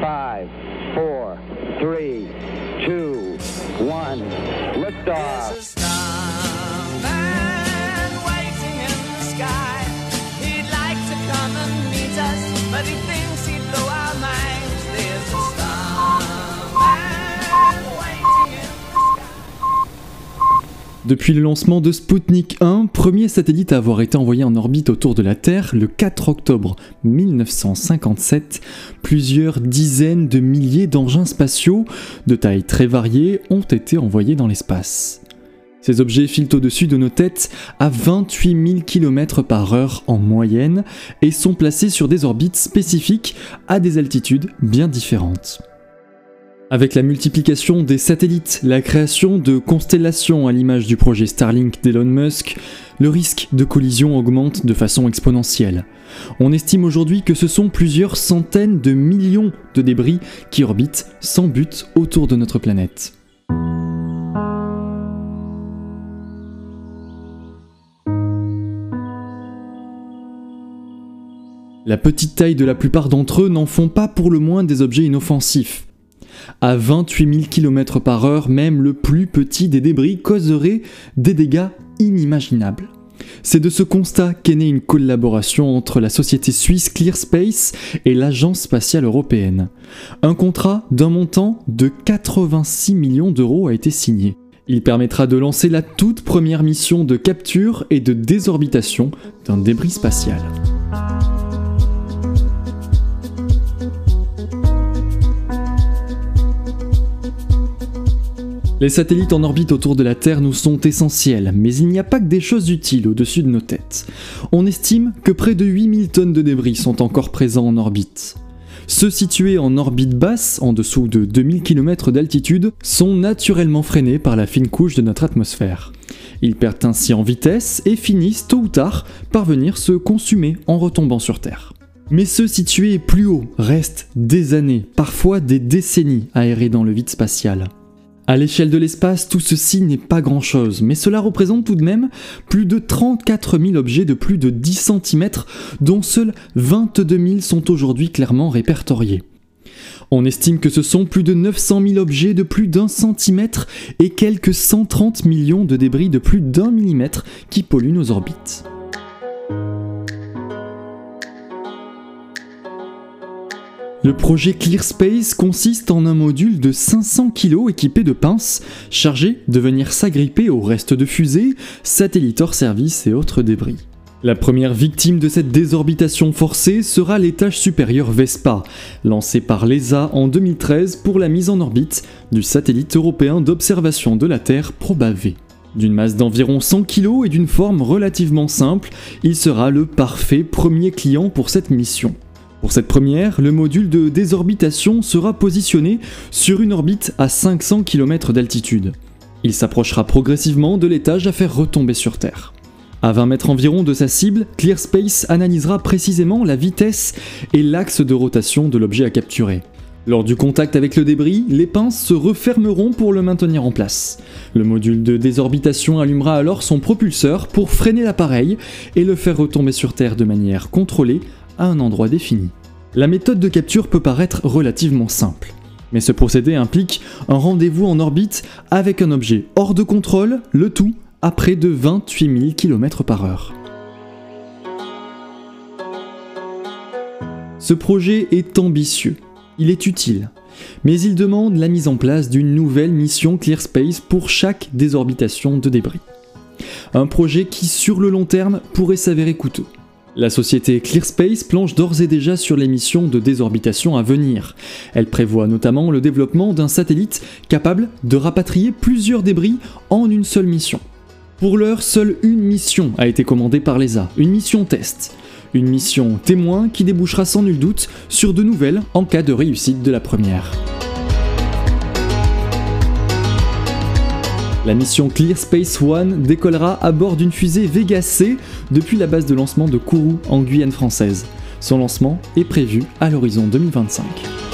five, four, three, Depuis le lancement de Sputnik 1, premier satellite à avoir été envoyé en orbite autour de la Terre le 4 octobre 1957, plusieurs dizaines de milliers d'engins spatiaux de taille très variée ont été envoyés dans l'espace. Ces objets filent au-dessus de nos têtes à 28 000 km par heure en moyenne et sont placés sur des orbites spécifiques à des altitudes bien différentes. Avec la multiplication des satellites, la création de constellations à l'image du projet Starlink d'Elon Musk, le risque de collision augmente de façon exponentielle. On estime aujourd'hui que ce sont plusieurs centaines de millions de débris qui orbitent sans but autour de notre planète. La petite taille de la plupart d'entre eux n'en font pas pour le moins des objets inoffensifs. À 28 000 km par heure, même le plus petit des débris causerait des dégâts inimaginables. C'est de ce constat qu'est née une collaboration entre la société suisse ClearSpace et l'Agence spatiale européenne. Un contrat d'un montant de 86 millions d'euros a été signé. Il permettra de lancer la toute première mission de capture et de désorbitation d'un débris spatial. Les satellites en orbite autour de la Terre nous sont essentiels, mais il n'y a pas que des choses utiles au-dessus de nos têtes. On estime que près de 8000 tonnes de débris sont encore présents en orbite. Ceux situés en orbite basse, en dessous de 2000 km d'altitude, sont naturellement freinés par la fine couche de notre atmosphère. Ils perdent ainsi en vitesse et finissent tôt ou tard par venir se consumer en retombant sur Terre. Mais ceux situés plus haut restent des années, parfois des décennies errer dans le vide spatial. À l'échelle de l'espace, tout ceci n'est pas grand-chose, mais cela représente tout de même plus de 34 000 objets de plus de 10 cm, dont seuls 22 000 sont aujourd'hui clairement répertoriés. On estime que ce sont plus de 900 000 objets de plus d'un centimètre et quelques 130 millions de débris de plus d'un millimètre qui polluent nos orbites. Le projet ClearSpace consiste en un module de 500 kg équipé de pinces, chargé de venir s'agripper au reste de fusées, satellites hors service et autres débris. La première victime de cette désorbitation forcée sera l'étage supérieur Vespa, lancé par l'ESA en 2013 pour la mise en orbite du satellite européen d'observation de la Terre ProbaV. D'une masse d'environ 100 kg et d'une forme relativement simple, il sera le parfait premier client pour cette mission. Pour cette première, le module de désorbitation sera positionné sur une orbite à 500 km d'altitude. Il s'approchera progressivement de l'étage à faire retomber sur Terre. À 20 mètres environ de sa cible, ClearSpace analysera précisément la vitesse et l'axe de rotation de l'objet à capturer. Lors du contact avec le débris, les pinces se refermeront pour le maintenir en place. Le module de désorbitation allumera alors son propulseur pour freiner l'appareil et le faire retomber sur Terre de manière contrôlée à un endroit défini. La méthode de capture peut paraître relativement simple, mais ce procédé implique un rendez-vous en orbite avec un objet hors de contrôle, le tout à près de 28 000 km par heure. Ce projet est ambitieux, il est utile, mais il demande la mise en place d'une nouvelle mission ClearSpace pour chaque désorbitation de débris. Un projet qui sur le long terme pourrait s'avérer coûteux. La société ClearSpace planche d'ores et déjà sur les missions de désorbitation à venir. Elle prévoit notamment le développement d'un satellite capable de rapatrier plusieurs débris en une seule mission. Pour l'heure, seule une mission a été commandée par l'ESA, une mission test. Une mission témoin qui débouchera sans nul doute sur de nouvelles en cas de réussite de la première. La mission Clear Space One décollera à bord d'une fusée Vega C depuis la base de lancement de Kourou en Guyane française. Son lancement est prévu à l'horizon 2025.